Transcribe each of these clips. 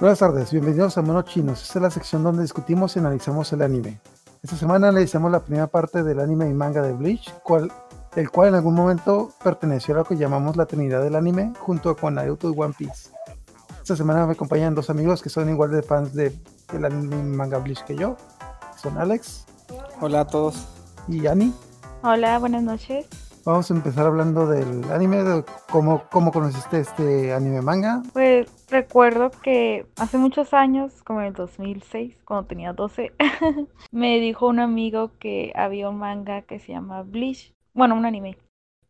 Buenas tardes, bienvenidos a Mono Chinos. Esta es la sección donde discutimos y analizamos el anime. Esta semana analizamos la primera parte del anime y manga de Bleach, cual, el cual en algún momento perteneció a lo que llamamos la Trinidad del anime, junto con Naruto y One Piece. Esta semana me acompañan dos amigos que son igual de fans de, del anime y manga Bleach que yo. Son Alex. Hola a todos. Y Ani. Hola, buenas noches. Vamos a empezar hablando del anime, cómo, cómo conociste este anime manga. Pues recuerdo que hace muchos años, como en el 2006, cuando tenía 12, me dijo un amigo que había un manga que se llama Bleach. Bueno, un anime.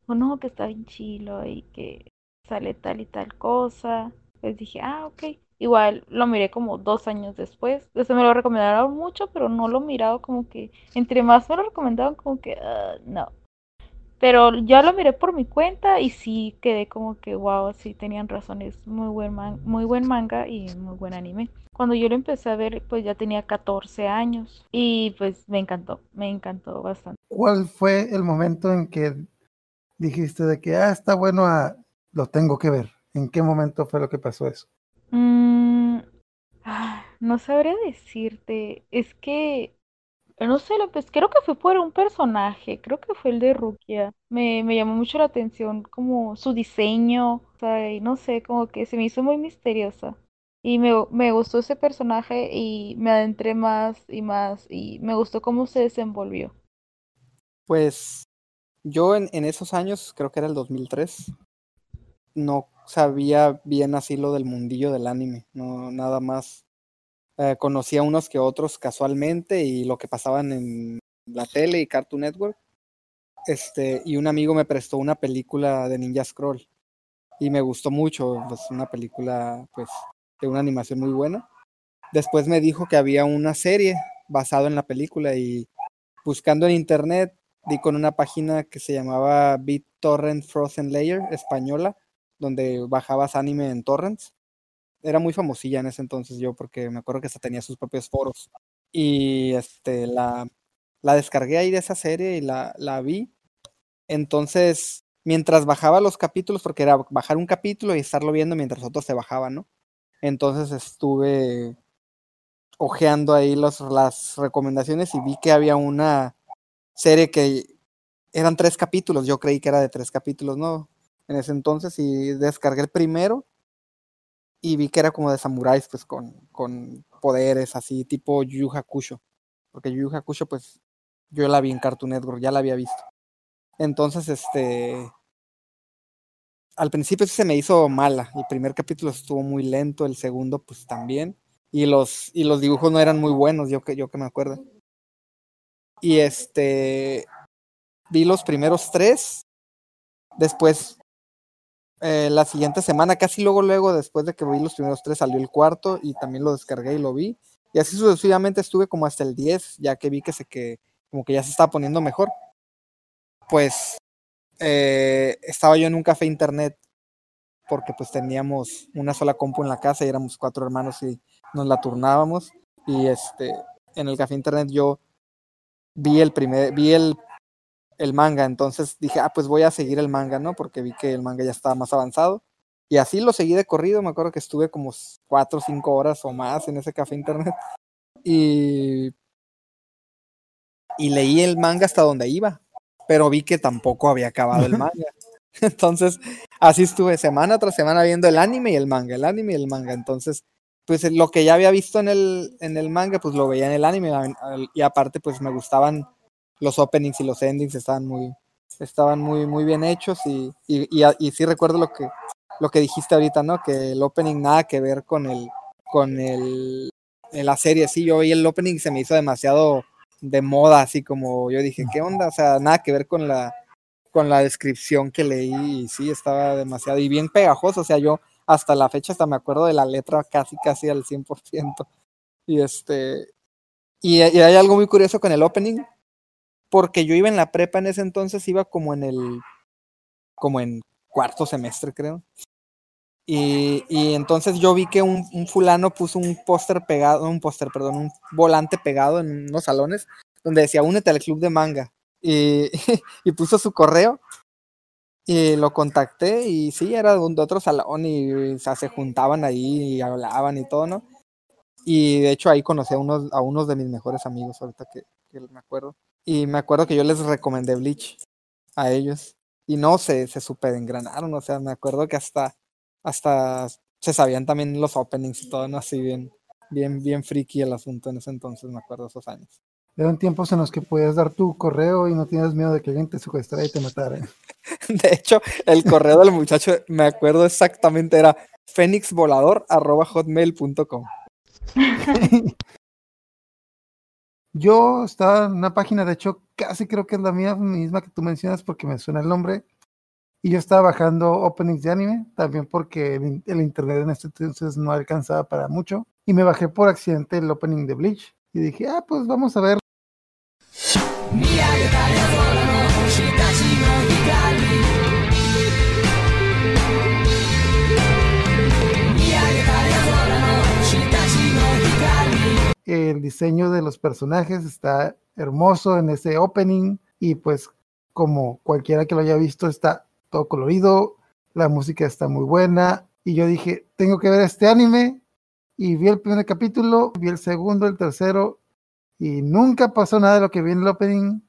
O no, que está bien chilo y que sale tal y tal cosa. Les dije, ah, ok. Igual lo miré como dos años después. Eso me lo recomendaron mucho, pero no lo miraba como que. Entre más me lo recomendaban, como que. ah, no. Pero ya lo miré por mi cuenta y sí quedé como que, wow, sí tenían razón. Es muy buen, man- muy buen manga y muy buen anime. Cuando yo lo empecé a ver, pues ya tenía 14 años. Y pues me encantó, me encantó bastante. ¿Cuál fue el momento en que dijiste de que, ah, está bueno, ah, lo tengo que ver? ¿En qué momento fue lo que pasó eso? Mm, ah, no sabría decirte. Es que, no sé, lo pues creo que fue por un personaje. Creo que fue el de Rukia. Me, me llamó mucho la atención como su diseño. O sea, y no sé, como que se me hizo muy misteriosa. Y me, me gustó ese personaje y me adentré más y más. Y me gustó cómo se desenvolvió. Pues yo en, en esos años, creo que era el 2003, no sabía bien así lo del mundillo del anime, no nada más. Eh, conocía unos que otros casualmente y lo que pasaban en la tele y Cartoon Network. Este, y un amigo me prestó una película de Ninja Scroll y me gustó mucho, pues una película pues de una animación muy buena. Después me dijo que había una serie basada en la película y buscando en internet di con una página que se llamaba BitTorrent Frozen Layer española, donde bajabas anime en torrents. Era muy famosilla en ese entonces yo porque me acuerdo que hasta tenía sus propios foros. Y este la, la descargué ahí de esa serie y la, la vi. Entonces, mientras bajaba los capítulos, porque era bajar un capítulo y estarlo viendo mientras otros se bajaban, ¿no? Entonces estuve ojeando ahí los, las recomendaciones y vi que había una serie que eran tres capítulos. Yo creí que era de tres capítulos, ¿no? En ese entonces y descargué el primero y vi que era como de samuráis, pues con, con poderes así, tipo Yu Hakusho. Porque Yu Hakusho, pues yo la vi en Cartoon Network, ya la había visto. Entonces, este. Al principio se me hizo mala. El primer capítulo estuvo muy lento, el segundo, pues también. Y los, y los dibujos no eran muy buenos, yo que, yo que me acuerdo. Y este. Vi los primeros tres. Después, eh, la siguiente semana, casi luego, luego, después de que vi los primeros tres, salió el cuarto y también lo descargué y lo vi. Y así sucesivamente estuve como hasta el 10, ya que vi que se que como que ya se estaba poniendo mejor. Pues eh, estaba yo en un café internet porque pues teníamos una sola compu en la casa y éramos cuatro hermanos y nos la turnábamos. Y este, en el café internet yo vi el primer, vi el, el manga, entonces dije, ah, pues voy a seguir el manga, ¿no? Porque vi que el manga ya estaba más avanzado. Y así lo seguí de corrido, me acuerdo que estuve como cuatro o cinco horas o más en ese café internet. Y, y leí el manga hasta donde iba, pero vi que tampoco había acabado el manga. Entonces, así estuve semana tras semana viendo el anime y el manga, el anime y el manga. Entonces, pues lo que ya había visto en el, en el manga, pues lo veía en el anime. Y aparte, pues me gustaban los openings y los endings, estaban muy, estaban muy, muy bien hechos. Y, y, y, sí recuerdo lo que, lo que dijiste ahorita, ¿no? Que el opening nada que ver con el, con el, la serie. Sí, yo vi el opening se me hizo demasiado de moda, así como yo dije, ¿qué onda? O sea, nada que ver con la, con la descripción que leí y sí, estaba demasiado y bien pegajoso, o sea, yo hasta la fecha hasta me acuerdo de la letra casi casi al 100%. Y este y, y hay algo muy curioso con el opening porque yo iba en la prepa en ese entonces, iba como en el como en cuarto semestre, creo. Y, y, entonces yo vi que un, un fulano puso un póster pegado, un póster, perdón, un volante pegado en unos salones donde decía únete al club de manga. Y, y puso su correo. Y lo contacté y sí, era de otro salón y o sea, se juntaban ahí y hablaban y todo, ¿no? Y de hecho ahí conocí a unos, a unos de mis mejores amigos ahorita que me acuerdo. Y me acuerdo que yo les recomendé Bleach a ellos. Y no, se, se super engranaron, o sea, me acuerdo que hasta, hasta se sabían también los openings y todo, ¿no? Así bien, bien, bien friki el asunto en ese entonces, me acuerdo esos años. Eran tiempos en los que podías dar tu correo y no tenías miedo de que alguien te secuestrara y te matara. De hecho, el correo del muchacho, me acuerdo exactamente, era phoenixvolador.hotmail.com. Yo estaba en una página, de hecho, casi creo que es la mía misma que tú mencionas porque me suena el nombre. Y yo estaba bajando openings de anime, también porque el, internet en este entonces no alcanzaba para mucho. Y me bajé por accidente el opening de Bleach. Y dije, ah, pues vamos a ver. El diseño de los personajes está hermoso en ese opening y pues como cualquiera que lo haya visto está todo colorido, la música está muy buena y yo dije, tengo que ver este anime y vi el primer capítulo, vi el segundo, el tercero y nunca pasó nada de lo que vi en el opening,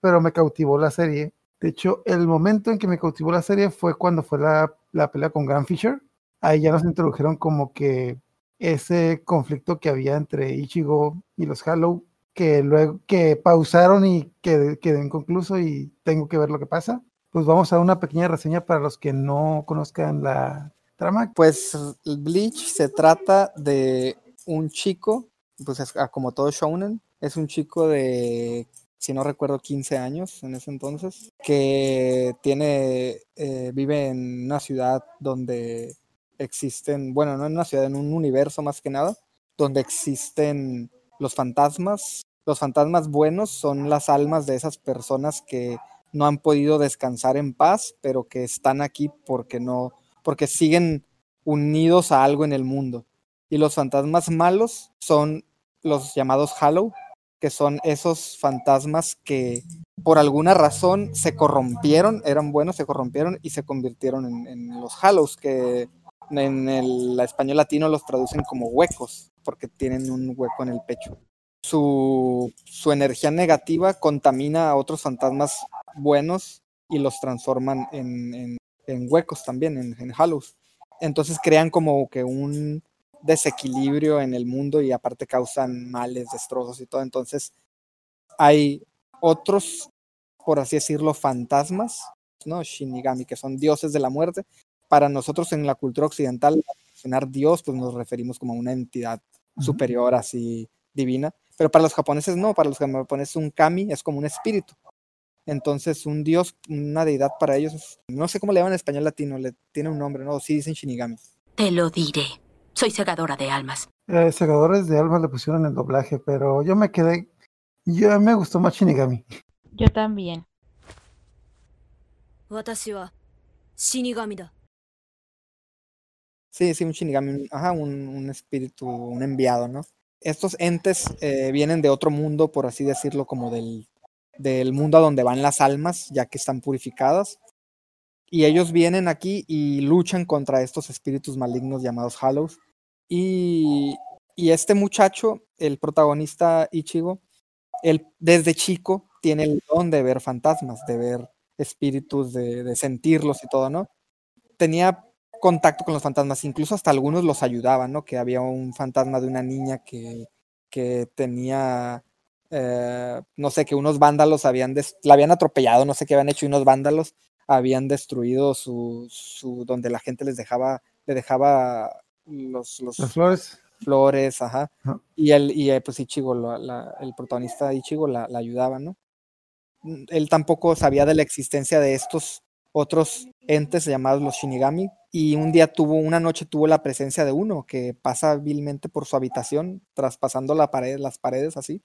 pero me cautivó la serie. De hecho, el momento en que me cautivó la serie fue cuando fue la, la pelea con Grand Fisher. Ahí ya nos introdujeron como que ese conflicto que había entre Ichigo y los Hollow, que luego que pausaron y que quedó inconcluso y tengo que ver lo que pasa. Pues vamos a una pequeña reseña para los que no conozcan la trama. Pues Bleach se trata de un chico, pues es, ah, como todo shounen, es un chico de, si no recuerdo, 15 años en ese entonces, que tiene, eh, vive en una ciudad donde existen, bueno, no en una ciudad, en un universo más que nada, donde existen los fantasmas. Los fantasmas buenos son las almas de esas personas que no han podido descansar en paz, pero que están aquí porque no, porque siguen unidos a algo en el mundo. Y los fantasmas malos son los llamados Hallow, que son esos fantasmas que por alguna razón se corrompieron, eran buenos, se corrompieron y se convirtieron en, los Hallows, que en el español latino los traducen como huecos, porque tienen un hueco en el pecho. Su, su energía negativa contamina a otros fantasmas buenos y los transforman en, en, huecos también, en, en. Entonces crean como que un desequilibrio en el mundo y aparte causan males, destrozos y todo. Entonces hay otros, por así decirlo, fantasmas, ¿no? Shinigami, que son dioses de la muerte, para nosotros en la cultura occidental, mencionar Dios, pues nos referimos como a una entidad superior, así divina, pero para los japoneses no, para los japoneses un kami es como un espíritu. Entonces, un dios, una deidad para ellos, es, no sé cómo le llaman en español latino, le tiene un nombre, ¿no? Sí dicen shinigami. Te lo diré. Soy segadora de almas. Eh, segadores de almas le pusieron el doblaje, pero yo me quedé. Yo me gustó más Shinigami. Yo también. Shinigami Sí, sí, un Shinigami, ajá, un, un, espíritu, un enviado, ¿no? Estos entes eh, vienen de otro mundo, por así decirlo, como del, del mundo a donde van las almas, ya que están purificadas. Y ellos vienen aquí y luchan contra estos espíritus malignos llamados Hallows. Y, y este muchacho, el protagonista Ichigo, él desde chico tiene el don de ver fantasmas, de ver espíritus, de, de sentirlos y todo, ¿no? Tenía contacto con los fantasmas, incluso hasta algunos los ayudaban, ¿no? Que había un fantasma de una niña que, que tenía, eh, no sé, que unos vándalos habían, la habían atropellado, no sé qué habían hecho, y unos vándalos habían destruido su, su donde la gente les dejaba, le dejaba los, los Las flores. flores, ajá, y él, y eh, pues Ichigo, la- la- el protagonista Ichigo la, la ayudaba, ¿no? Él tampoco sabía de la existencia de estos otros entes llamados los Shinigami, y un día tuvo, una noche tuvo la presencia de uno que pasa vilmente por su habitación, traspasando la pared, las paredes así,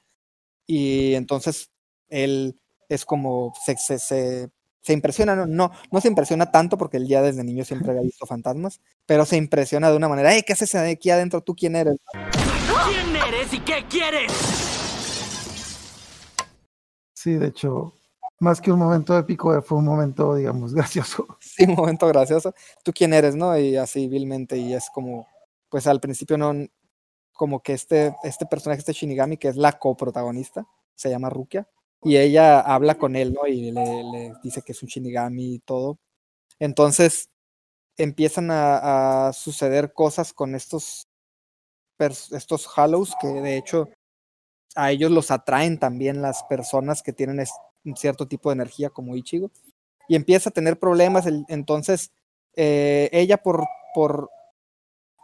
y entonces él es como, se, se, se, se impresiona, no, no, no se impresiona tanto porque él ya desde niño siempre había visto fantasmas, pero se impresiona de una manera, hey, ¿qué haces aquí adentro? ¿Tú quién eres? ¿Quién eres y qué quieres? Sí, de hecho, Más que un momento épico, fue un momento, digamos, gracioso. Sí, un momento gracioso. ¿Tú quién eres, no? Y así vilmente, y es como, pues al principio no, como que este, este personaje, este Shinigami, que es la coprotagonista, se llama Rukia, y ella habla con él, ¿no? Y le, dice que es un Shinigami y todo. Entonces empiezan a, suceder cosas con estos, estos Hallows, que de hecho a ellos los atraen también las personas que tienen cierto tipo de energía como Ichigo. Y empieza a tener problemas, entonces eh, ella por, por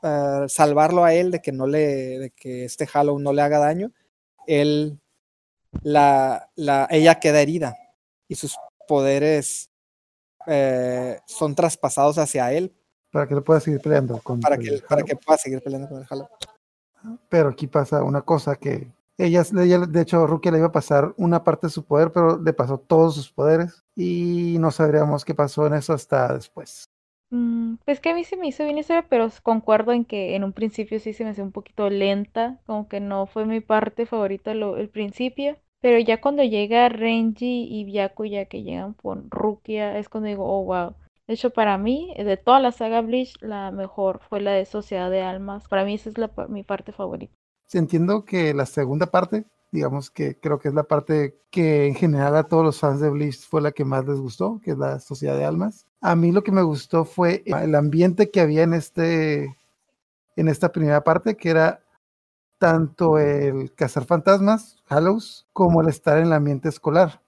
uh, salvarlo a él de que no le, de que este Hallow no le haga daño, él la, la, ella queda herida y sus poderes eh, son traspasados hacia él. Para que lo pueda seguir peleando con para que, para que pueda seguir peleando con el Halo. Pero aquí pasa una cosa que ella, ella, de hecho, Rukia le iba a pasar una parte de su poder, pero le pasó todos sus poderes y no sabríamos qué pasó en eso hasta después. Mm, pues que a mí se me hizo bien historia, pero concuerdo en que en un principio sí se me hacía un poquito lenta, como que no fue mi parte favorita el principio. Pero ya cuando llega Renji y Byakuya que llegan con Rukia, es cuando digo, oh wow. De hecho, para mí, de toda la saga Bleach, la mejor fue la de Sociedad de Almas. Para mí esa es la, mi parte favorita. Entiendo que la segunda parte, digamos que creo que es la parte que en general a todos los fans de Bleach fue la que más les gustó, que es la Sociedad de Almas. A mí lo que me gustó fue el ambiente que había en este en esta primera parte, que era tanto el cazar fantasmas, Hallows, como el estar en el ambiente escolar.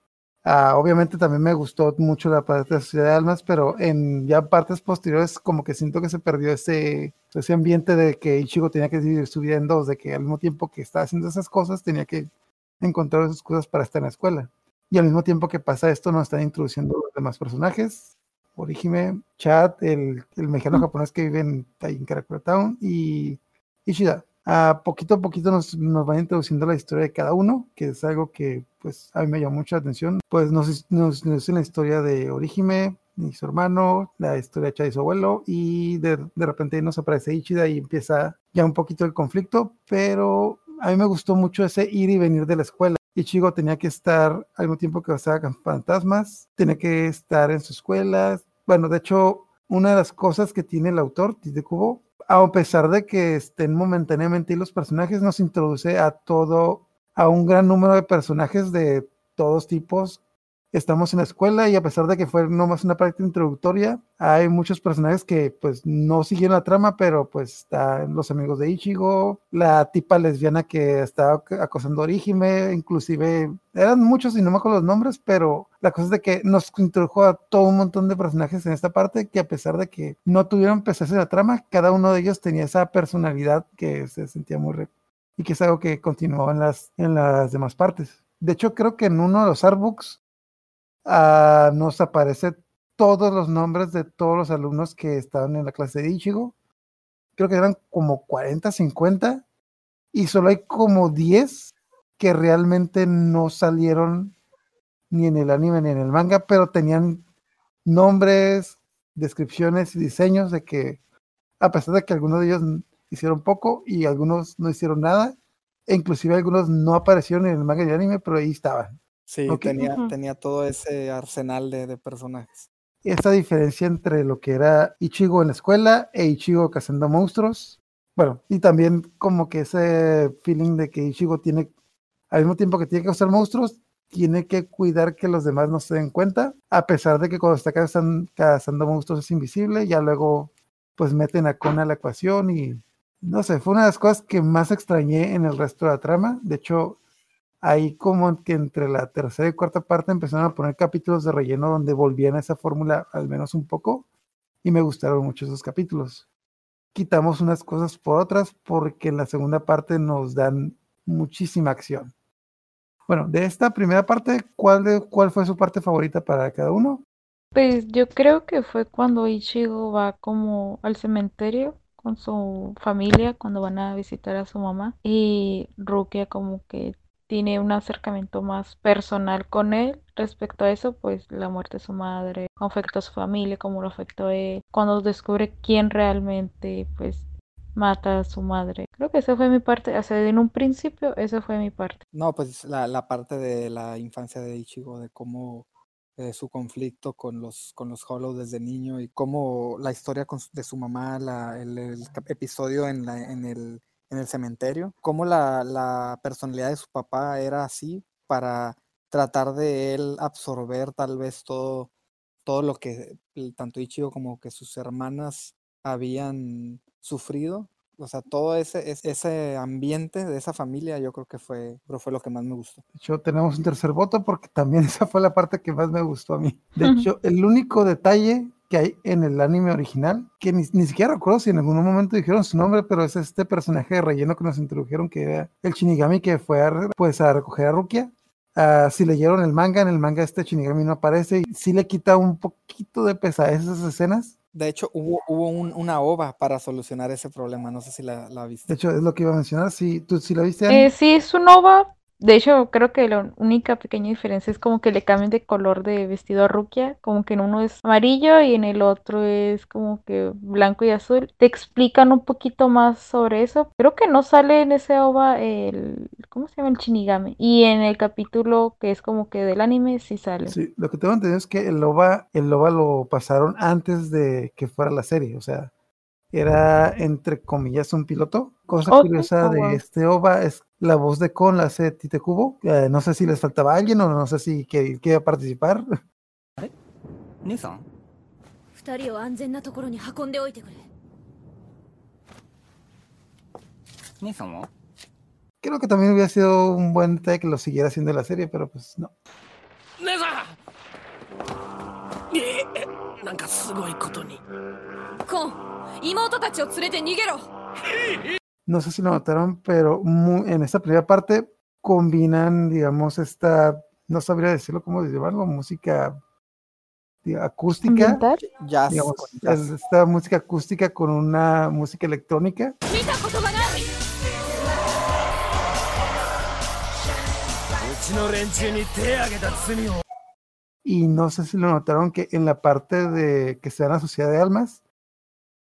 Ah, obviamente también me gustó mucho la parte de Sociedad de Almas, pero en ya partes posteriores como que siento que se perdió ese, ese ambiente de que Ichigo tenía que dividir su vida en dos, de que al mismo tiempo que estaba haciendo esas cosas tenía que encontrar esas cosas para estar en la escuela. Y al mismo tiempo que pasa esto nos están introduciendo los demás personajes, Orihime, Chad, el, el mexicano japonés que vive en, en Karakura Town y Ishida poquito a poquito nos, nos van introduciendo la historia de cada uno, que es algo que pues a mí me llamó mucha atención. Pues nos, nos, nos la historia de Orihime y su hermano, la historia de Chad y su abuelo, y de, de repente nos aparece Ichida y empieza ya un poquito el conflicto, pero a mí me gustó mucho ese ir y venir de la escuela. Ichigo tenía que estar al mismo tiempo que con fantasmas, tenía que estar en su escuela. Bueno, de hecho, una de las cosas que tiene el autor, Tite Kubo, a pesar de que estén momentáneamente los personajes, nos introduce a todo, a un gran número de personajes de todos tipos estamos en la escuela y a pesar de que fue nomás una práctica introductoria, hay muchos personajes que pues no siguieron la trama, pero pues están los amigos de Ichigo, la tipa lesbiana que estaba acosando a Orihime, inclusive eran muchos y no me acuerdo los nombres, pero la cosa es de que nos introdujo a todo un montón de personajes en esta parte que a pesar de que no tuvieron pesaje en la trama, cada uno de ellos tenía esa personalidad que se sentía muy rico y que es algo que continuó en las, en las demás partes. De hecho, creo que en uno de los artbooks uh, nos aparece todos los nombres de todos los alumnos que estaban en la clase de Ichigo. Creo que eran como 40, 50. Y solo hay como 10 que realmente no salieron ni en el anime ni en el manga, pero tenían nombres, descripciones y diseños de que, a pesar de que algunos de ellos hicieron poco y algunos no hicieron nada, e inclusive algunos no aparecieron en el manga y el anime, pero ahí estaban. Sí, tenía, tenía todo ese arsenal de, de, personajes. Esta diferencia entre lo que era Ichigo en la escuela e Ichigo cazando monstruos. Bueno, y también como que ese feeling de que Ichigo tiene, al mismo tiempo que tiene que cazar monstruos, tiene que cuidar que los demás no se den cuenta, a pesar de que cuando está cazando, cazando monstruos es invisible, ya luego pues meten a Kona a la ecuación y no sé, fue una de las cosas que más extrañé en el resto de la trama. De hecho, ahí como que entre la tercera y cuarta parte empezaron a poner capítulos de relleno donde volvían a esa fórmula al menos un poco y me gustaron mucho esos capítulos. Quitamos unas cosas por otras porque en la segunda parte nos dan muchísima acción. Bueno, de esta primera parte, ¿cuál, de, cuál fue su parte favorita para cada uno? Pues yo creo que fue cuando Ichigo va como al cementerio con su familia cuando van a visitar a su mamá y Rukia como que tiene un acercamiento más personal con él respecto a eso, pues la muerte de su madre, cómo afectó a su familia, cómo lo afectó a él, cuando descubre quién realmente pues mata a su madre. Creo que esa fue mi parte, o sea, en un principio esa fue mi parte. No, pues la, la parte de la infancia de Ichigo, de cómo eh, su conflicto con los, con los Hollow desde niño y cómo la historia de su mamá, la- el, el episodio en, la, en, el, en el cementerio, cómo la, la personalidad de su papá era así para tratar de él absorber tal vez todo, todo lo que tanto Ichigo como que sus hermanas habían sufrido. O sea, todo ese, es- ese ambiente de esa familia, yo creo que fue, creo fue lo que más me gustó. De hecho, tenemos un tercer voto porque también esa fue la parte que más me gustó a mí. De hecho, el único detalle que hay en el anime original, que ni, ni siquiera recuerdo si en algún momento dijeron su nombre, pero es este personaje de relleno que nos introdujeron, que era el Shinigami que fue a, pues, a recoger a Rukia. Ah, si leyeron el manga, en el manga este Shinigami no aparece y sí le quita un poquito de pesadez esas escenas. De hecho, hubo, hubo un- una ova para solucionar ese problema. No sé si la, la De viste. hecho, es lo que iba a mencionar. Si tú si la viste? Eh, sí, es un OVA. De hecho, creo que la única pequeña diferencia es como que le cambian de color de vestido a Rukia, como que en uno es amarillo y en el otro es como que blanco y azul. Te explican un poquito más sobre eso. Creo que no sale en ese OVA el, ¿cómo se llama? El Shinigami. Y en el capítulo que es como que del anime sí sale. Sí, lo que tengo entendido es que el OVA, el OVA lo pasaron antes de que fuera la serie, o sea, era entre comillas un piloto. Cosa curiosa oh, de este OVA es la voz de Con la hace Tite Cubo. Eh, no sé si les faltaba alguien o no sé si quería, quería participar. ¿Eh? Creo que también hubiera sido un buen detalle que lo siguiera haciendo la serie, pero pues no. No sé si lo notaron, pero en esta primera parte combinan, digamos, esta, no sabría decirlo cómo llamarlo, música acústica, jazz, digamos, esta música acústica con una música electrónica. Y no sé si lo notaron que en la parte de que se dan la sociedad de almas,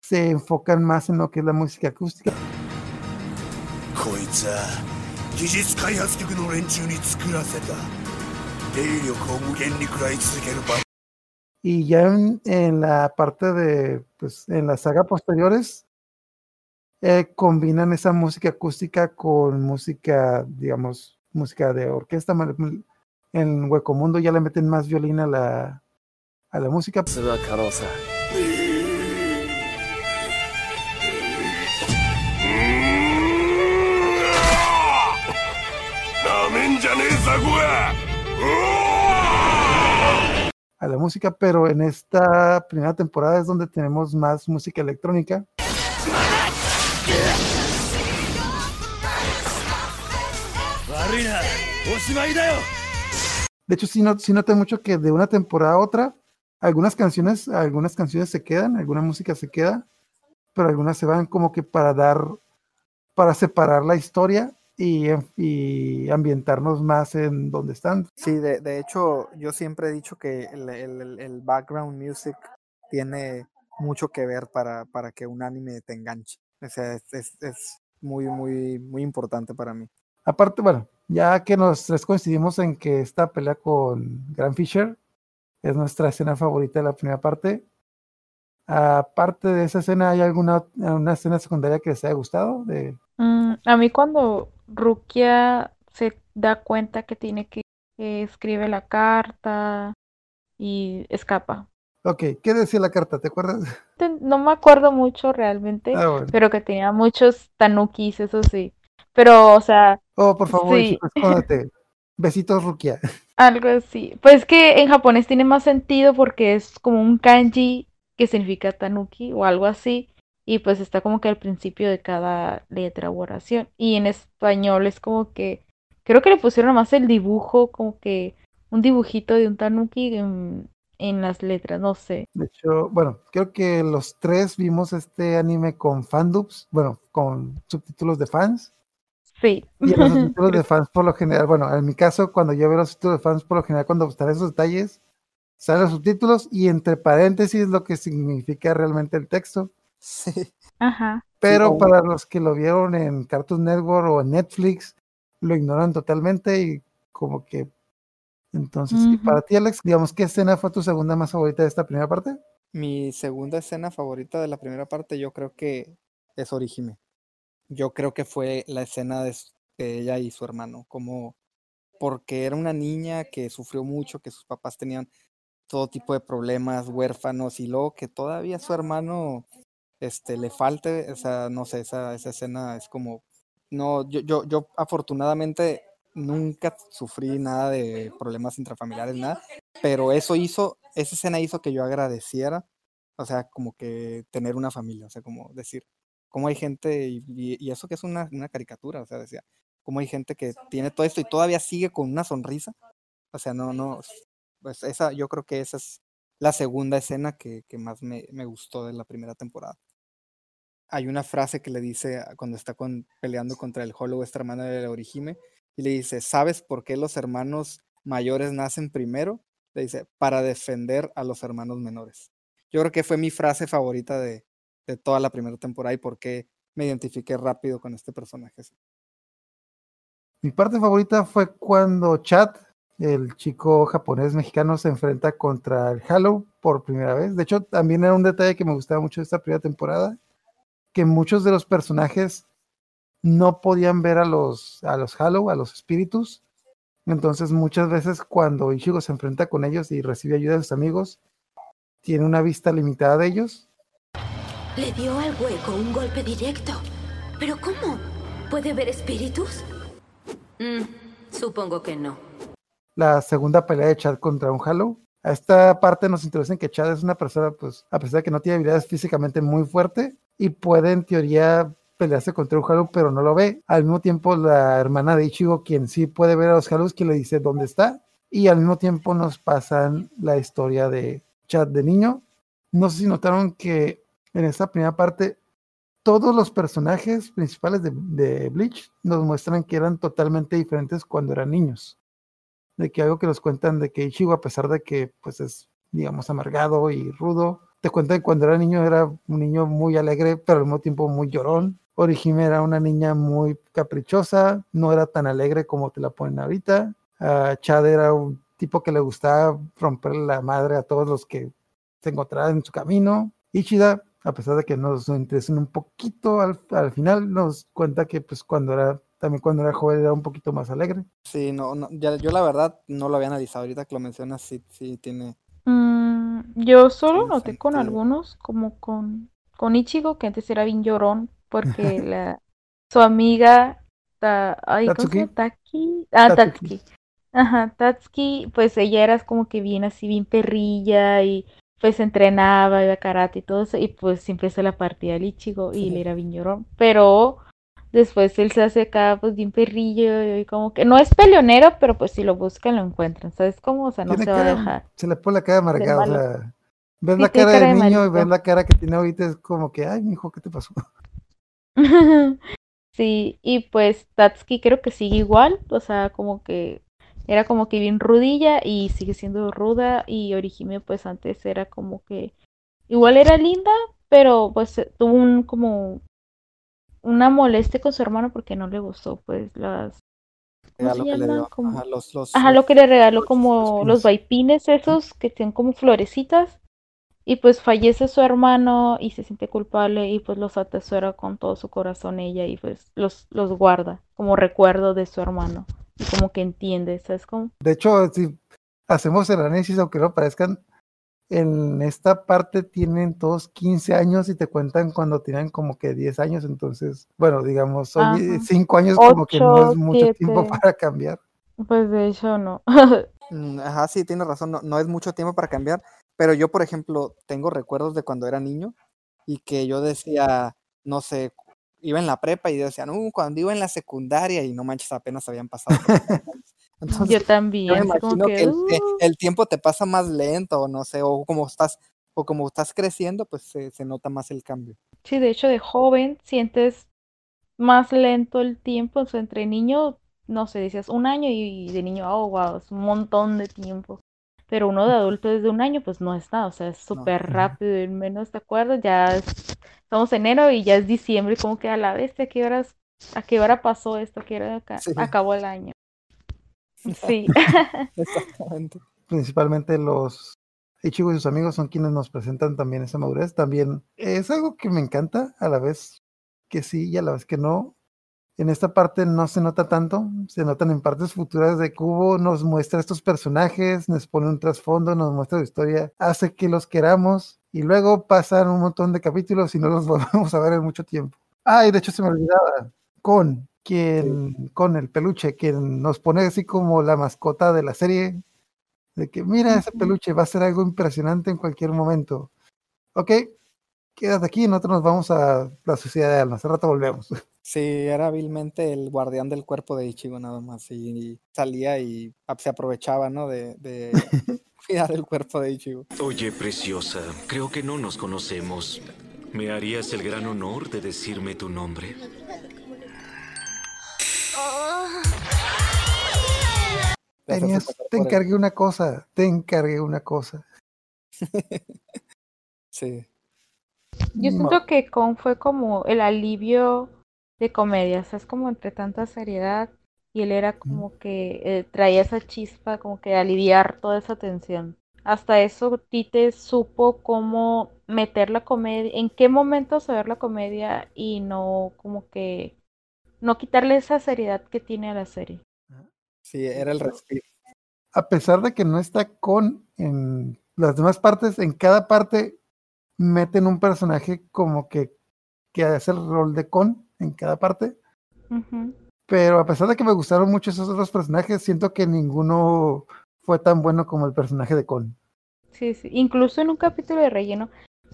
se enfocan más en lo que es la música acústica. Y ya en, la parte de, pues en la saga posteriores, eh, combinan esa música acústica con música, digamos, música de orquesta. En Hueco Mundo ya le meten más violín a la, a la música. a la música, pero en esta primera temporada es donde tenemos más música electrónica. De hecho, sí, no, noté mucho que de una temporada a otra, algunas canciones, algunas canciones se quedan, alguna música se queda, pero algunas se van como que para dar, para separar la historia y, y ambientarnos más en donde están. Sí, de, de hecho, yo siempre he dicho que el, el- el- el background music tiene mucho que ver para, para que un anime te enganche. O sea, es, es- es muy, muy, muy importante para mí. Aparte, bueno, ya que nos tres coincidimos en que esta pelea con Grand Fisher es nuestra escena favorita de la primera parte. Aparte de esa escena, ¿hay alguna una escena secundaria que les haya gustado? De, Mm, a mí cuando Rukia se da cuenta que tiene que que escribe la carta y escapa. ok, ¿qué decía la carta? ¿Te acuerdas? No me acuerdo mucho realmente, Ah, bueno. pero que tenía muchos tanukis, eso sí. Pero, o sea, Oh, por favor, Sí. Escóndete. Besitos, Rukia. algo así. Pues que en japonés tiene más sentido porque es como un kanji que significa tanuki o algo así. Y pues está como que al principio de cada letra u oración. Y en español es como que, creo que le pusieron más el dibujo, como que un dibujito de un tanuki en, en las letras, no sé. De hecho, bueno, creo que los tres vimos este anime con fandubs, bueno, con subtítulos de fans. Sí. Y en los subtítulos de fans, por lo general, bueno, en mi caso, cuando yo veo los subtítulos de fans, por lo general, cuando están esos detalles, salen los subtítulos y entre paréntesis lo que significa realmente el texto. Sí. Ajá. Pero para los que lo vieron en Cartoon Network o en Netflix, lo ignoran totalmente y como que Entonces, y para ti, Alex, digamos, ¿qué escena fue tu segunda más favorita de esta primera parte? Mi segunda escena favorita de la primera parte, yo creo que es Orihime. Yo creo que fue la escena de, de ella y su hermano, como porque era una niña que sufrió mucho, que sus papás tenían todo tipo de problemas, huérfanos, y luego que todavía su hermano este, le falte, o sea, no sé, esa, esa escena es como, no, yo, yo, yo afortunadamente nunca sufrí nada de problemas intrafamiliares, nada, pero eso hizo, esa escena hizo que yo agradeciera, o sea, como que tener una familia, o sea, como decir, cómo hay gente, y, eso que es una, una caricatura, o sea, decía, cómo hay gente que tiene todo esto y todavía sigue con una sonrisa, o sea, no, no, pues esa, yo creo que esa es la segunda escena que, que más me, me gustó de la primera temporada. Hay una frase que le dice cuando está con- peleando contra el Hollow, esta hermana de la Orihime, y le dice, ¿sabes por qué los hermanos mayores nacen primero? Le dice, para defender a los hermanos menores. Yo creo que fue mi frase favorita de, de toda la primera temporada y por qué me identifiqué rápido con este personaje. Mi parte favorita fue cuando Chad, el chico japonés mexicano, se enfrenta contra el Halo por primera vez. De hecho, también era un detalle que me gustaba mucho de esta primera temporada, que muchos de los personajes no podían ver a los, a los Halo, a los espíritus. Entonces, muchas veces cuando Ichigo se enfrenta con ellos y recibe ayuda de sus amigos, tiene una vista limitada de ellos. Le dio al hueco un golpe directo. ¿Pero cómo? ¿Puede ver espíritus? Mm, supongo que no. la segunda pelea de Chad contra un Halo. A esta parte nos introducen que Chad es una persona, pues, a pesar de que no tiene habilidades físicamente muy fuerte y puede en teoría pelearse contra un Halo, pero no lo ve. Al mismo tiempo, la hermana de Ichigo, quien sí puede ver a los Halos, que le dice dónde está. Y al mismo tiempo nos pasan la historia de Chad de niño. No sé si notaron que en esta primera parte todos los personajes principales de, de Bleach nos muestran que eran totalmente diferentes cuando eran niños de que algo que nos cuentan de que Ichigo, a pesar de que pues es, digamos, amargado y rudo, te cuentan que cuando era niño era un niño muy alegre, pero al mismo tiempo muy llorón. Orihime era una niña muy caprichosa, no era tan alegre como te la ponen ahorita. Ah, Chad era un tipo que le gustaba romper la madre a todos los que se encontraban en su camino. Ichida, a pesar de que nos interesan un poquito al, al final, nos cuenta que pues cuando era, también cuando era joven era un poquito más alegre. Sí, no, no, ya, yo la verdad no lo había analizado. Ahorita que lo mencionas, sí, sí tiene. Mm, yo solo noté con algunos, como con, con Ichigo, que antes era bien llorón, porque la, su amiga, Ta- ay, ¿cómo se llama? Taki, ah, Tatsuki. Tatsuki. Ajá, Tatsuki, pues ella era como que bien así, bien perrilla y pues entrenaba, iba a karate y todo eso, y pues siempre se la partía al Ichigo y él era bien llorón. Pero después él se hace acá pues bien perrillo y como que no es peleonero, pero pues si lo buscan lo encuentran, ¿sabes cómo? O sea, no se va a dejar. Se le pone la cara amargada, o sea, ves Sí, la cara del de niño y ves la cara que tiene ahorita, es como que, ay, mijo, ¿qué te pasó? Sí, y pues Tatsuki creo que sigue igual, o sea, como que era como que bien rudilla y sigue siendo ruda y Orihime pues antes era como que igual era linda, pero pues tuvo un como una molestia con su hermano porque no le gustó pues las ¿cómo regalo se que le llaman? dio. Como- Ajá, los, los, Ajá, los- lo que le regaló como los los pines. vaipines esos que tienen como florecitas y pues fallece su hermano y se siente culpable y pues los atesora con todo su corazón ella y pues los, los guarda como recuerdo de su hermano y como que entiende, ¿sabes cómo? De hecho, si hacemos el análisis, aunque no parezcan, en esta parte tienen todos 15 años y te cuentan cuando tienen como que 10 años, entonces, bueno, digamos, oye, Ajá. 5 años como que no Ocho, es mucho tiempo para cambiar. Pues de hecho no. Mm, Ajá, sí, tienes razón, no, no es mucho tiempo para cambiar, pero yo, por ejemplo, tengo recuerdos de cuando era niño y que yo decía, no sé, iba en la prepa y decía, no, cuando iba en la secundaria y no manches, apenas habían pasado. 30 años". Entonces, Yo yo también, me así como imagino que, que, el, te- "Uh". el tiempo te pasa más lento, o no sé, o como estás, o como estás creciendo, pues se, se nota más el cambio. Sí, de hecho de joven sientes más lento el tiempo, o sea, entre niño, no sé, decías un año y de niño, oh, wow, es un montón de tiempo. Pero uno de adulto desde un año, pues no es nada, o sea, es súper rápido, en menos te acuerdas, ya es- estamos en enero y ya es diciembre, como que a la vez, ¿a qué horas, a qué hora pasó esto? ¿A qué hora Sí. acabó el año? Sí. Exactamente. Principalmente los Ichigo y sus amigos son quienes nos presentan también esa madurez. También es algo que me encanta, a la vez que sí y a la vez que no. En esta parte no se nota tanto, se notan en partes futuras de Cubo, nos muestra estos personajes, nos pone un trasfondo, nos muestra la historia, hace que los queramos y luego pasan un montón de capítulos y no los volvemos a ver en mucho tiempo. Ah, y de hecho se me olvidaba, con quien, con el peluche, quien nos pone así como la mascota de la serie, de que mira ese peluche, va a ser algo impresionante en cualquier momento. Ok, quédate aquí, nosotros nos vamos a la sociedad de almas, hace rato volvemos. Sí, era hábilmente el guardián del cuerpo de Ichigo nada más. Y salía y se aprovechaba, ¿no? De, de cuidar el cuerpo de Ichigo. Oye, preciosa, creo que no nos conocemos. ¿Me harías el gran honor de decirme tu nombre? Tenías, te encargué una cosa, te encargué una cosa. Sí. Yo siento que Con fue como el alivio de comedia, o sea, es como entre tanta seriedad y él era como que eh, traía esa chispa, como que aliviar toda esa tensión. Hasta eso Tite supo cómo meter la comedia, en qué momento saber la comedia y no como que no quitarle esa seriedad que tiene a la serie. Sí, era el respiro. a pesar de que no está con en las demás partes, en cada parte meten un personaje como que, que hace el rol de con en cada parte. Pero a pesar de que me gustaron mucho esos otros personajes, siento que ninguno fue tan bueno como el personaje de Con. Sí, sí. Incluso en un capítulo de relleno,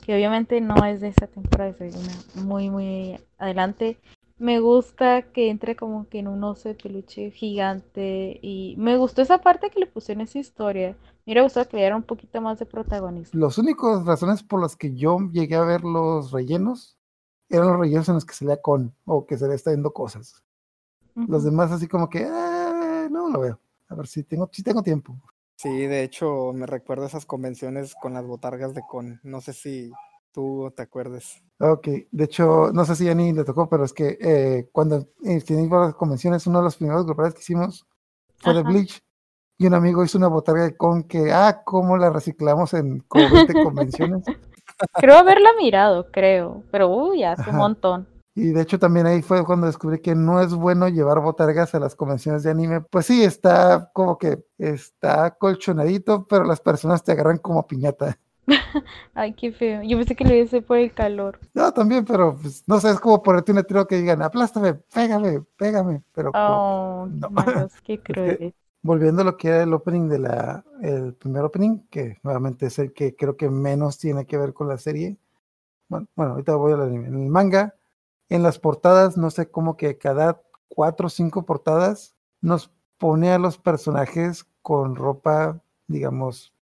que obviamente no es de esta temporada, es de una muy, muy adelante. Me gusta que entre como que en un oso de peluche gigante y me gustó esa parte que le puse en esa historia. Me hubiera gustado que le diera un poquito más de protagonismo. Los únicos razones por las que yo llegué a ver los rellenos eran los rellenos en los que salía Con o que se le está viendo cosas. Los demás así como que, "Ah, no lo veo. A ver si tengo, si tengo tiempo. Sí, de hecho, me recuerdo esas convenciones con las botargas de Con. No sé si tú te acuerdes. Ok, de hecho, no sé si a ni le tocó, pero es que eh, cuando eh, teníamos las convenciones, uno de los primeros grupales que hicimos fue de Ajá. Bleach. Y un amigo hizo una botarga de con que, ah, cómo la reciclamos en como 20 convenciones. Creo haberla mirado, creo, pero uy, hace un montón. Y de hecho también ahí fue cuando descubrí que no es bueno llevar botargas a las convenciones de anime. Pues sí, está como que está colchonadito, pero las personas te agarran como piñata. Ay, qué feo. Yo pensé que lo hice por el calor. No, también, pero pues, no sé, es como ponerte un letrero que digan, aplástame, pégame, pégame. Pero como- Oh, no. malos, qué crueles. volviendo a lo que era el opening de la, el primer opening, que nuevamente es el que creo que menos tiene que ver con la serie. Bueno, bueno ahorita voy al anime. En el manga, en las portadas, no sé cómo que cada cuatro o cinco portadas nos pone a los personajes con ropa, digamos,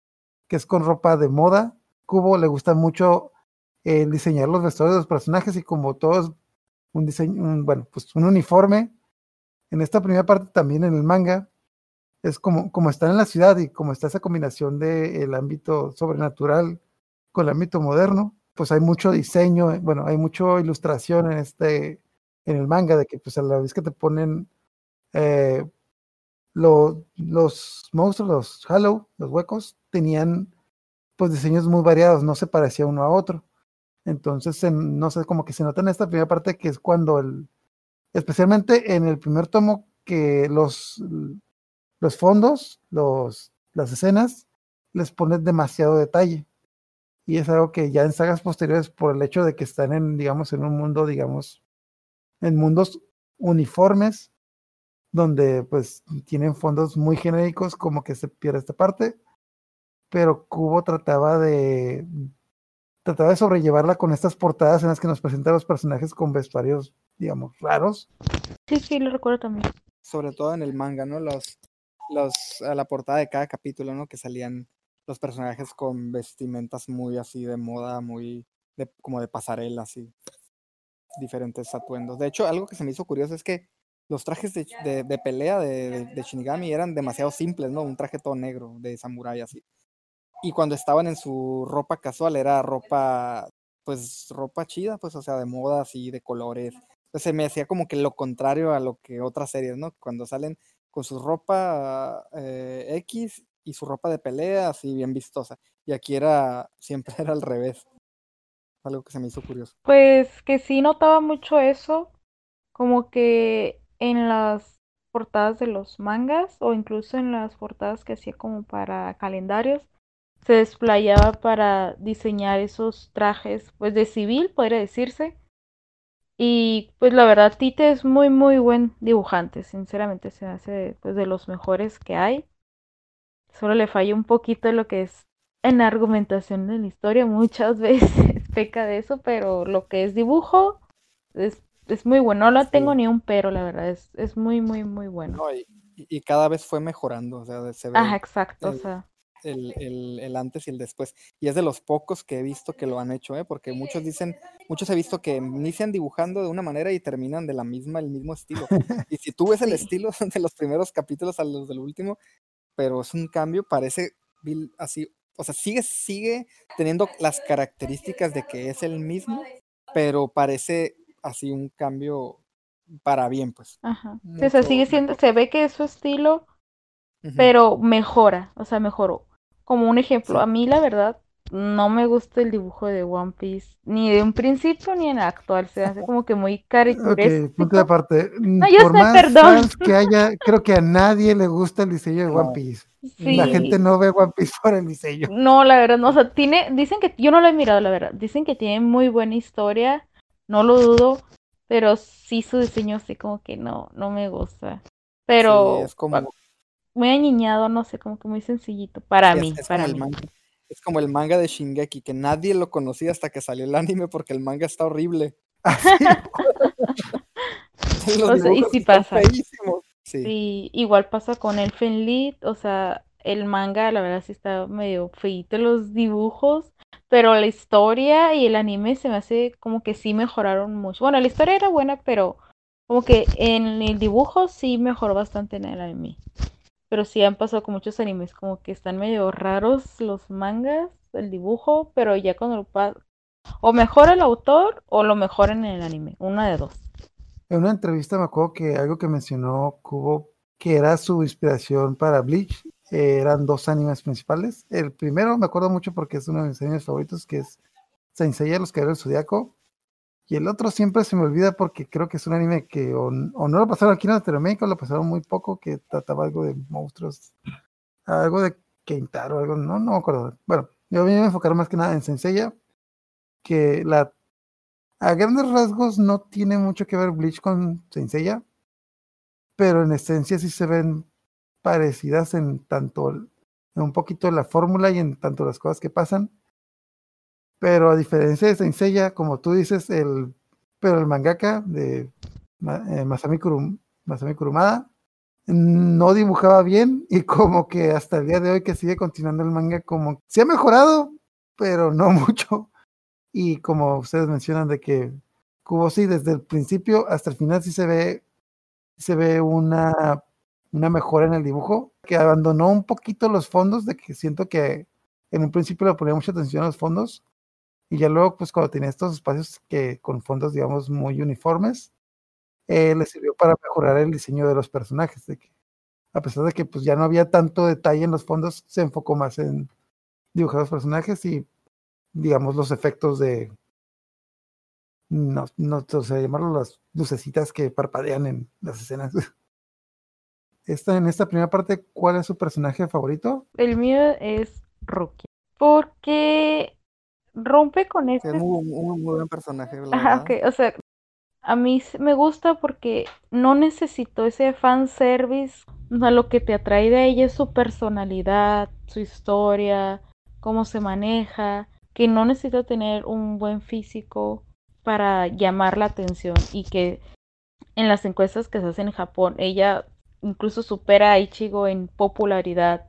que es con ropa de moda. Kubo le gusta mucho el diseñar los vestuarios de los personajes y como todos un diseño, un- bueno, pues un uniforme. En esta primera parte también en el manga, es como, como están en la ciudad y como está esa combinación del ámbito sobrenatural con el ámbito moderno, pues hay mucho diseño, bueno, hay mucha ilustración en este, en el manga, de que pues a la vez que te ponen eh, lo- los monstruos, los Hollow, los huecos, tenían pues diseños muy variados, no se parecía uno a otro. Entonces, en- no sé, como que se nota en esta primera parte que es cuando el, especialmente en el primer tomo, que los, los fondos, los, las escenas, les pones demasiado detalle. Y es algo que ya en sagas posteriores, por el hecho de que están en, digamos, en un mundo, digamos, en mundos uniformes, donde pues tienen fondos muy genéricos, como que se pierde esta parte. Pero Kubo trataba de trataba de sobrellevarla con estas portadas en las que nos presenta a los personajes con vestuarios, digamos, raros. Sí, sí, lo recuerdo también. Sobre todo en el manga, ¿no? Los, los, a la portada de cada capítulo, ¿no? Que salían los personajes con vestimentas muy así de moda, muy de, como de pasarela, así. Diferentes atuendos. De hecho, algo que se me hizo curioso es que los trajes de, de- de pelea de, de- de Shinigami eran demasiado simples, ¿no? Un traje todo negro de samurái así. Y cuando estaban en su ropa casual era ropa, pues ropa chida, pues o sea, de moda así, de colores. Entonces se me hacía como que lo contrario a lo que otras series, ¿no? Cuando salen con su ropa eh, X y su ropa de pelea así bien vistosa. Y aquí era, siempre era al revés. Algo que se me hizo curioso. Pues que sí notaba mucho eso, como que en las portadas de los mangas o incluso en las portadas que hacía como para calendarios, se desplayaba para diseñar esos trajes, pues de civil, podría decirse. Y pues la verdad, Tite es muy, muy buen dibujante, sinceramente se hace pues de los mejores que hay. Solo le falla un poquito lo que es en argumentación de la historia, muchas veces peca de eso, pero lo que es dibujo es, es muy bueno. No lo tengo ni un pero, la verdad, es, es muy, muy, muy bueno. No, y, y cada vez fue mejorando, o sea, se ve Ajá, exacto, o sea, el, el- el antes y el después. Y es de los pocos que he visto que lo han hecho, ¿eh? porque muchos dicen, muchos he visto que inician dibujando de una manera y terminan de la misma, el mismo estilo. Y si tú ves el estilo de los primeros capítulos a los del último, pero es un cambio, parece así, o sea, sigue, sigue teniendo las características de que es el mismo, pero parece así un cambio para bien, pues. ajá. O sea, sigue siendo, se ve que es su estilo, pero mejora, o sea, mejoró. Como un ejemplo, a mí la verdad no me gusta el dibujo de One Piece, ni de un principio ni en el actual, se hace como que muy Ok, caricaturesco. punto de aparte. Mm, No, yo Por sé, más perdón. que haya, creo que a nadie le gusta el diseño de One No. Piece. Sí. La gente no ve One Piece por el diseño. No, la verdad, no, o sea, tiene, dicen que, yo no lo he mirado, la verdad, dicen que tiene muy buena historia, no lo dudo, pero sí su diseño sí como que no, no me gusta. Pero Sí, es como, muy añiñado, no sé, como que muy sencillito, para mí, es para el mí. manga. Es como el manga de Shingeki, que nadie lo conocía hasta que salió el anime porque el manga está horrible. O sea, y sí pasa. Sí. Sí, igual pasa con Elfen Lied, o sea, el manga, la verdad sí está medio feíto los dibujos, pero la historia y el anime se me hace como que sí mejoraron mucho. Bueno, la historia era buena, pero como que en el dibujo sí mejoró bastante en el anime. Pero sí han pasado con muchos animes, como que están medio raros los mangas, el dibujo, pero ya cuando lo o mejora el autor o lo mejoran en el anime, una de dos. En una entrevista me acuerdo que algo que mencionó Kubo, que era su inspiración para Bleach, eh, eran dos animes principales. El primero me acuerdo mucho porque es uno de mis animes favoritos, que es Saint Seiya, Los Caballeros del Zodiaco. Y el otro siempre se me olvida porque creo que es un anime que o, no lo pasaron aquí en Latinoamérica o lo pasaron muy poco, que trataba algo de monstruos, algo de Keintaro, algo, no, no me acuerdo. Bueno, yo voy a enfocar más que nada en Saint Seiya, que la a grandes rasgos no tiene mucho que ver Bleach con Saint Seiya, pero en esencia sí se ven parecidas en tanto en un poquito la fórmula y en tanto las cosas que pasan. Pero a diferencia de Saint Seiya, como tú dices, el pero el mangaka de eh, Masami Kurumada no dibujaba bien y como que hasta el día de hoy que sigue continuando el manga como se ha mejorado, pero no mucho. Y como ustedes mencionan de que Kubo sí, desde el principio hasta el final sí se ve, se ve una, una mejora en el dibujo, que abandonó un poquito los fondos, de que siento que en un principio le ponía mucha atención a los fondos, y ya luego, pues cuando tenía estos espacios que con fondos, digamos, muy uniformes, eh, le sirvió para mejorar el diseño de los personajes, a pesar de que pues ya no había tanto detalle en los fondos, se enfocó más en dibujar los personajes y digamos los efectos de no, no llamarlo las lucecitas que parpadean en las escenas. Esta, en esta primera parte, ¿cuál es su personaje favorito? El mío es Rookie. Porque rompe con Es este. muy, muy, muy buen personaje, la Ajá, o sea, a mí me gusta porque no necesito ese fanservice. O sea, lo que te atrae de ella es su personalidad, su historia, cómo se maneja, que no necesita tener un buen físico para llamar la atención y que en las encuestas que se hacen en Japón, ella incluso supera a Ichigo en popularidad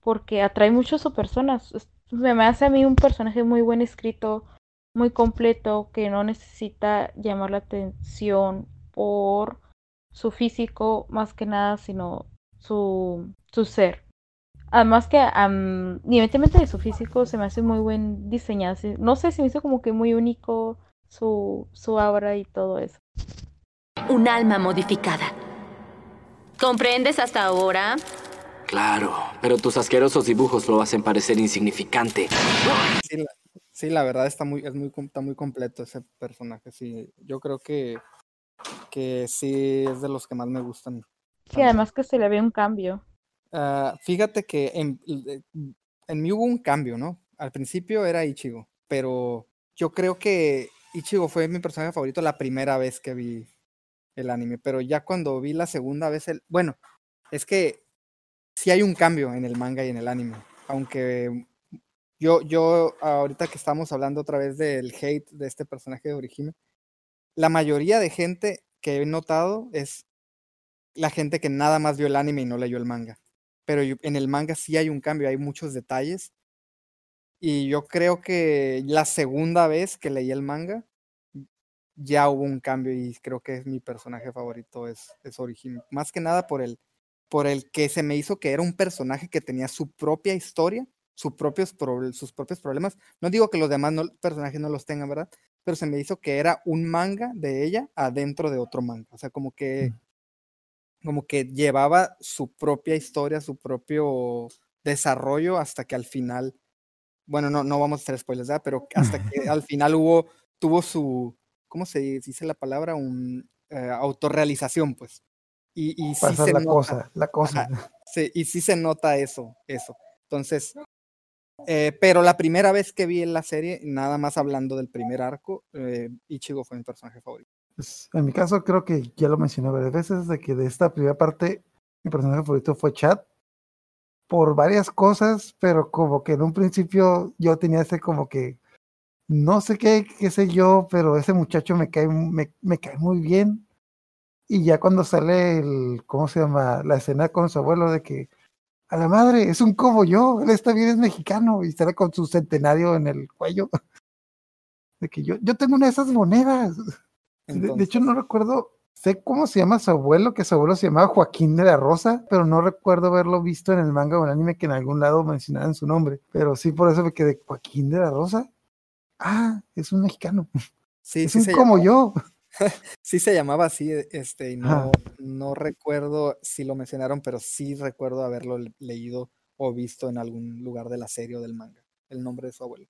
porque atrae mucho a su persona. Me hace a mí un personaje muy buen escrito, muy completo, que no necesita llamar la atención por su físico más que nada, sino su, su ser. Además que independientemente de su físico, se me hace muy buen diseñado. Se- No sé, se me hizo como que muy único su, su aura y todo eso. Un alma modificada. ¿Comprendes hasta ahora? Claro, pero tus asquerosos dibujos lo hacen parecer insignificante. Sí, la, sí, la verdad está muy, es muy, está muy completo ese personaje. Sí, yo creo que, que sí es de los que más me gustan. Sí, además que se le ve un cambio. Ah, fíjate que en, en mí hubo un cambio, ¿no? Al principio era Ichigo, pero yo creo que Ichigo fue mi personaje favorito la primera vez que vi el anime, pero ya cuando vi la segunda vez el... Bueno, es que sí hay un cambio en el manga y en el anime, aunque yo, yo ahorita que estamos hablando otra vez del hate de este personaje de Orihime, la mayoría de gente que he notado es la gente que nada más vio el anime y no leyó el manga. Pero en el manga sí hay un cambio, hay muchos detalles. Y yo creo que la segunda vez que leí el manga ya hubo un cambio y creo que es mi personaje favorito, es, es Orihime. Más que nada por el, por el que se me hizo que era un personaje que tenía su propia historia, sus propios, proble- sus propios problemas. No digo que los demás no- personajes no los tengan, ¿verdad? Pero se me hizo que era un manga de ella adentro de otro manga. O sea, como que, como que llevaba su propia historia, su propio desarrollo hasta que al final, bueno, no, no vamos a hacer spoilers, ¿verdad? Pero hasta que al final hubo, tuvo su, ¿cómo se dice la palabra? Un eh, autorrealización, pues. Y, y sí Pasa se la nota. cosa, la cosa. Ajá, sí, y sí se nota eso, eso. Entonces, eh, pero la primera vez que vi en la serie, nada más hablando del primer arco, eh, Ichigo fue mi personaje favorito. Pues, en mi caso, creo que ya lo mencioné varias veces, de que de esta primera parte, mi personaje favorito fue Chad, por varias cosas, pero como que en un principio yo tenía ese como que, no sé qué, qué sé yo, pero ese muchacho me cae, me, me cae muy bien. Y ya cuando sale el, ¿cómo se llama? La escena con su abuelo de que, a la madre, es un como yo, él está bien, es mexicano, y sale con su centenario en el cuello. De que yo, yo tengo una de esas monedas. De, de hecho, no recuerdo, sé cómo se llama su abuelo, que su abuelo se llamaba Joaquín de la Rosa, pero no recuerdo haberlo visto en el manga o en el anime que en algún lado mencionaran su nombre. Pero sí, por eso me quedé, Joaquín de la Rosa. Ah, es un mexicano. Sí, es sí un como yo. Sí se llamaba así, eh, este, y no, no recuerdo si lo mencionaron, pero sí recuerdo haberlo le- leído o visto en algún lugar de la serie o del manga, el nombre de su abuelo.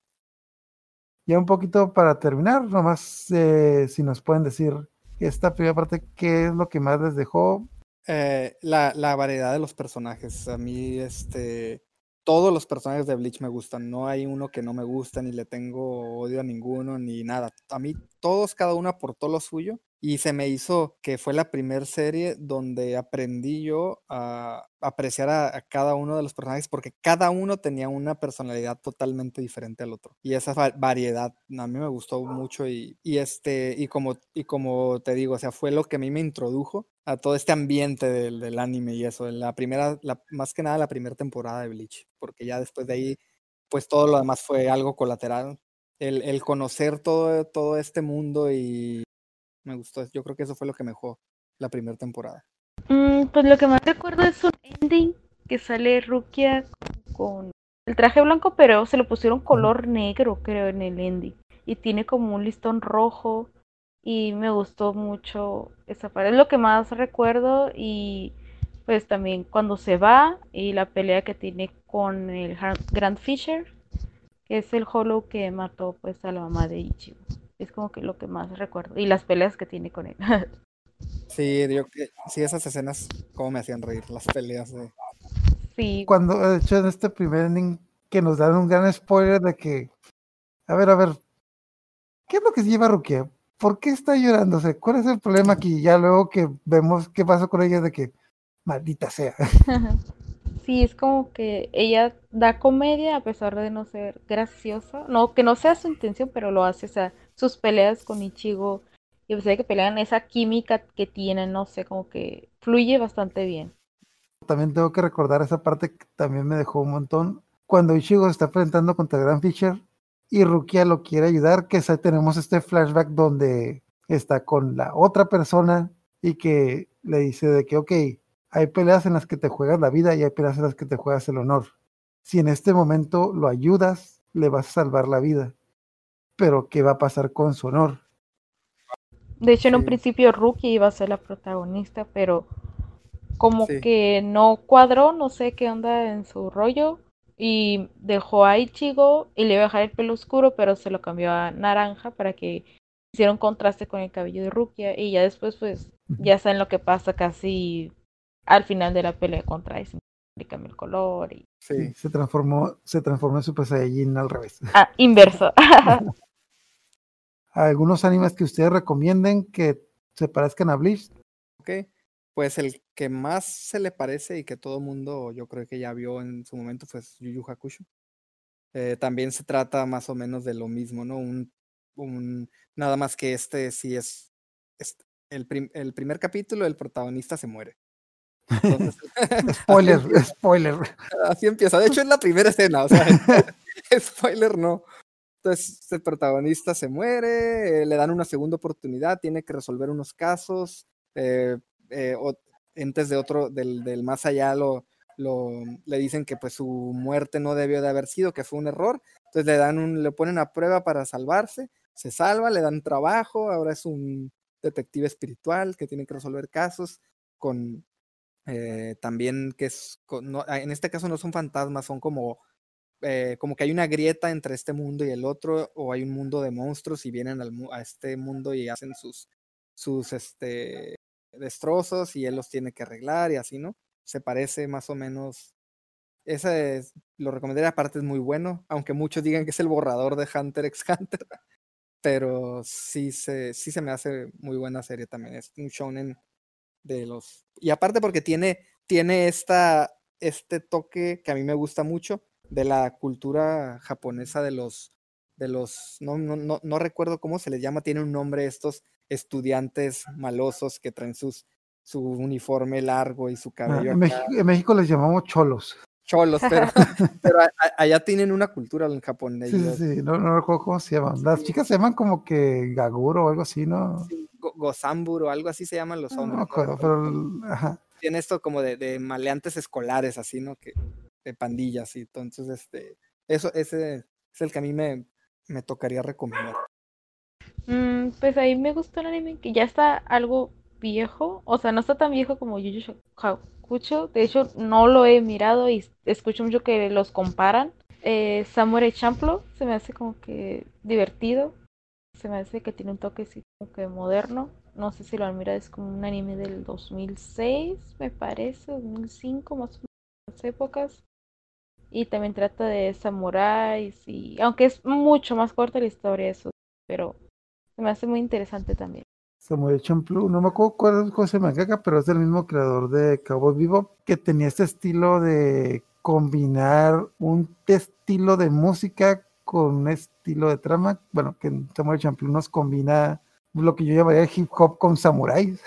Ya un poquito para terminar, nomás eh, si nos pueden decir esta primera parte, ¿qué es lo que más les dejó? Eh, la, la variedad de los personajes. A mí, este, todos los personajes de Bleach me gustan. No hay uno que no me gusta, ni le tengo odio a ninguno, ni nada. A mí, todos, cada uno aportó lo suyo. Y se me hizo que fue la primera serie donde aprendí yo a apreciar a, cada uno de los personajes porque cada uno tenía una personalidad totalmente diferente al otro. Y esa va- variedad a mí me gustó mucho y, y este, y como, y como te digo, o sea, fue lo que a mí me introdujo a todo este ambiente del, del anime y eso, en la primera, la, más que nada la primera temporada de Bleach, porque ya después de ahí, pues todo lo demás fue algo colateral. El, el conocer todo, todo este mundo y me gustó, yo creo que eso fue lo que mejor la primera temporada. Mm, pues lo que más recuerdo es un ending que sale Rukia con el traje blanco, pero se lo pusieron color negro, creo, en el ending. Y tiene como un listón rojo. Y me gustó mucho esa parte. Es lo que más recuerdo. Y pues también cuando se va y la pelea que tiene con el Grand Fisher, que es el Hollow que mató pues a la mamá de Ichigo. Es como que lo que más recuerdo. Y las peleas que tiene con él. Sí, yo, que- sí, esas escenas como me hacían reír, las peleas de... sí. Cuando, de hecho, en este primer ending, que nos dan un gran spoiler de que, a ver, a ver, ¿qué es lo que se lleva Rukia? ¿Por qué está llorándose? ¿Cuál es el problema aquí? Ya luego que vemos qué pasó con ella, de que, maldita sea. Sí, es como que ella da comedia a pesar de no ser graciosa. No, que no sea su intención, pero lo hace. O sea, sus peleas con Ichigo y a pesar de que pelean, esa química que tienen, no sé, como que fluye bastante bien. También tengo que recordar esa parte que también me dejó un montón. Cuando Ichigo se está enfrentando contra Grand Fisher y Rukia lo quiere ayudar, que tenemos este flashback donde está con la otra persona y que le dice de que, ok, hay peleas en las que te juegas la vida y hay peleas en las que te juegas el honor. Si en este momento lo ayudas, le vas a salvar la vida. Pero ¿qué va a pasar con su honor? De hecho, en un principio Rukia iba a ser la protagonista, pero como Sí. que no cuadró, no sé qué onda en su rollo. Y dejó a Ichigo y le iba a dejar el pelo oscuro, pero se lo cambió a naranja para que hiciera un contraste con el cabello de Rukia. Y ya después, pues, ya saben lo que pasa casi al final de la pelea contra Aizen. Le cambió el color y... Sí. Se transformó, se transformó en Super Saiyajin al revés. Ah, inverso. ¿Algunos animes que ustedes recomienden que se parezcan a Bleach? Ok. Pues el que más se le parece y que todo mundo yo creo que ya vio en su momento fue Yu Yu Hakusho. Eh, también se trata más o menos de lo mismo, ¿no? Un, un, nada más que este sí es, es el, prim- el primer capítulo, el protagonista se muere. Entonces, Spoiler, así empieza, spoiler. así empieza. De hecho, es la primera escena, o sea, spoiler no. Entonces, el protagonista se muere, eh, le dan una segunda oportunidad, tiene que resolver unos casos, eh, eh, o- entes de otro, del, del más allá lo, lo, le dicen que pues su muerte no debió de haber sido, que fue un error, entonces le dan un, le ponen a prueba para salvarse, se salva, le dan trabajo, ahora es un detective espiritual que tiene que resolver casos con eh, también que es, con- no- ah, en este caso no son fantasmas, son como eh, como que hay una grieta entre este mundo y el otro, o hay un mundo de monstruos y vienen al a este mundo y hacen sus, sus este, destrozos y él los tiene que arreglar y así, ¿no? Se parece más o menos. Ese es- lo recomendaría, aparte es muy bueno, aunque muchos digan que es el borrador de Hunter x Hunter, pero sí se, sí se me hace muy buena serie también. Es un shonen de los. Y aparte porque tiene, tiene esta, este toque que a mí me gusta mucho de la cultura japonesa de los, de los, no, no, no, no recuerdo cómo se les llama, tiene un nombre estos estudiantes malosos que traen sus, su uniforme largo y su cabello en, México, en México les llamamos cholos. cholos, pero, pero a- a- allá tienen una cultura en Japón. Sí, sí, ellos, sí, no, no recuerdo cómo se llaman. Las chicas se llaman como que Gaguro o algo así, ¿no? Go- Gozamburo, algo así se llaman los hombres. ¿no? acuerdo, pero ajá. tiene esto como de, de maleantes escolares, así, ¿no? Que, de pandillas, y entonces, este, eso, ese es el que a mí me, me tocaría recomendar. Mm, pues ahí me gustó el anime que ya está algo viejo, o sea, no está tan viejo como Yu Yu Hakusho, de hecho no lo he mirado y escucho mucho que los comparan. Eh, Samurai Champloo se me hace como que divertido, se me hace que tiene un toque así como que moderno, no sé si lo han mirado, es como un anime del 2006, me parece, 2005 más o menos, épocas. Y también trata de samuráis y aunque es mucho más corta la historia eso, pero me hace muy interesante también. Samuel Champloo, no me acuerdo cuál es el mangaka, pero es del mismo creador de Cowboy Vivo, que tenía este estilo de combinar un estilo de música con un estilo de trama. Bueno, que Samuel Champloo nos combina lo que yo llamaría hip hop con samuráis.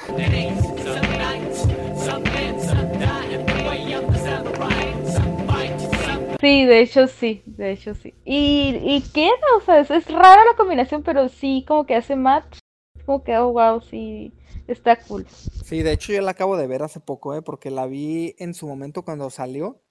Sí, de hecho sí, de hecho sí. Y, y queda, o sea, es, es rara la combinación, pero sí como que hace match. Como que, oh, wow, sí, está cool. Sí, de hecho yo la acabo de ver hace poco, ¿eh? Porque la vi en su momento cuando salió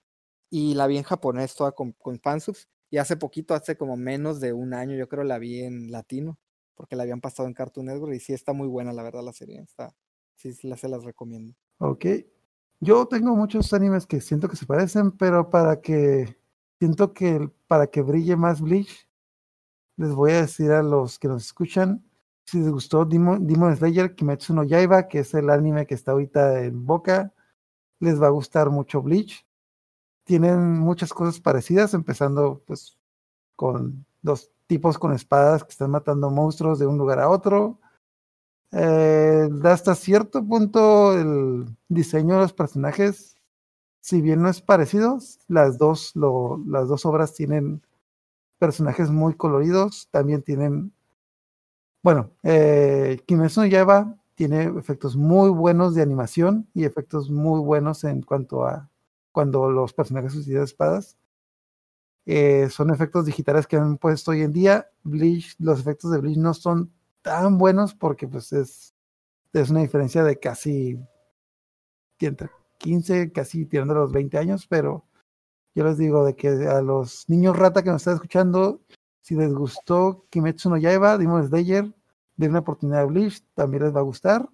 y la vi en japonés toda con, con fansubs y hace poquito, hace como menos de un año, yo creo la vi en latino porque la habían pasado en Cartoon Network y sí está muy buena, la verdad, la serie. Está, sí, sí, la, se las recomiendo. Ok. Yo tengo muchos animes que siento que se parecen, pero para que siento que para que brille más Bleach, les voy a decir a los que nos escuchan, si les gustó Demon, Demon Slayer, Kimetsu no Yaiba, que es el anime que está ahorita en boca, les va a gustar mucho Bleach. Tienen muchas cosas parecidas, empezando pues con dos tipos con espadas que están matando monstruos de un lugar a otro. Eh, hasta cierto punto el diseño de los personajes, si bien no es parecido, las dos, lo, las dos obras tienen personajes muy coloridos, también tienen, bueno, eh, Kimetsu no Yaiba tiene efectos muy buenos de animación y efectos muy buenos en cuanto a cuando los personajes utilizan espadas. Eh, son efectos digitales que han puesto hoy en día. Bleach, los efectos de Bleach no son tan buenos porque pues es, es una diferencia de casi entre 15, casi tirando los 20 años, pero yo les digo de que a los niños rata que nos están escuchando, si les gustó Kimetsu no Yaiba, Demon Slayer, den una oportunidad a Bleach, también les va a gustar.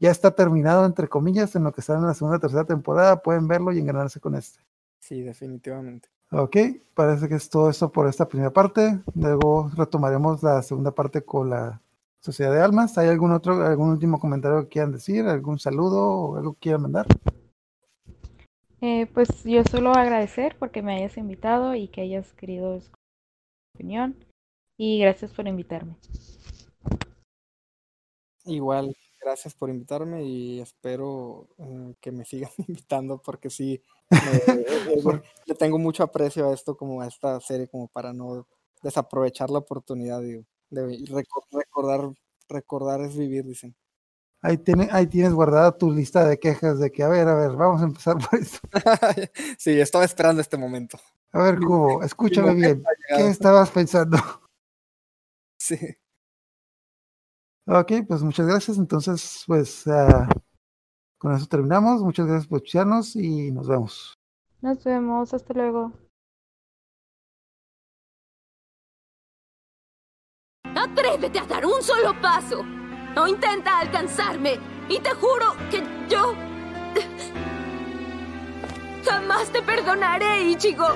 ya está terminado, entre comillas, en lo que está en la segunda tercera temporada. Pueden verlo y engranarse con este. Sí, definitivamente. Ok, parece que es todo esto por esta primera parte. Luego retomaremos la segunda parte con la Sociedad de Almas. ¿Hay algún otro, algún último comentario que quieran decir? ¿Algún saludo o algo que quieran mandar? Eh, pues yo solo agradecer porque me hayas invitado y que hayas querido escuchar mi opinión. Y gracias por invitarme. Igual, gracias por invitarme y espero eh, que me sigan invitando porque sí, eh, eh, le tengo mucho aprecio a esto, como a esta serie, como para no desaprovechar la oportunidad, digo, de recordar, recordar es vivir, dicen. Ahí, tiene, ahí tienes guardada tu lista de quejas de que, a ver, a ver, vamos a empezar por esto. sí, estaba esperando este momento. A ver, Cubo, escúchame bien. ¿Qué estabas pensando? Sí. Ok, pues muchas gracias. Entonces, pues ah, con eso terminamos. Muchas gracias por escucharnos y nos vemos. Nos vemos, hasta luego. Atrévete a dar un solo paso. O intenta alcanzarme. Y te juro que yo... Jamás te perdonaré, Ichigo.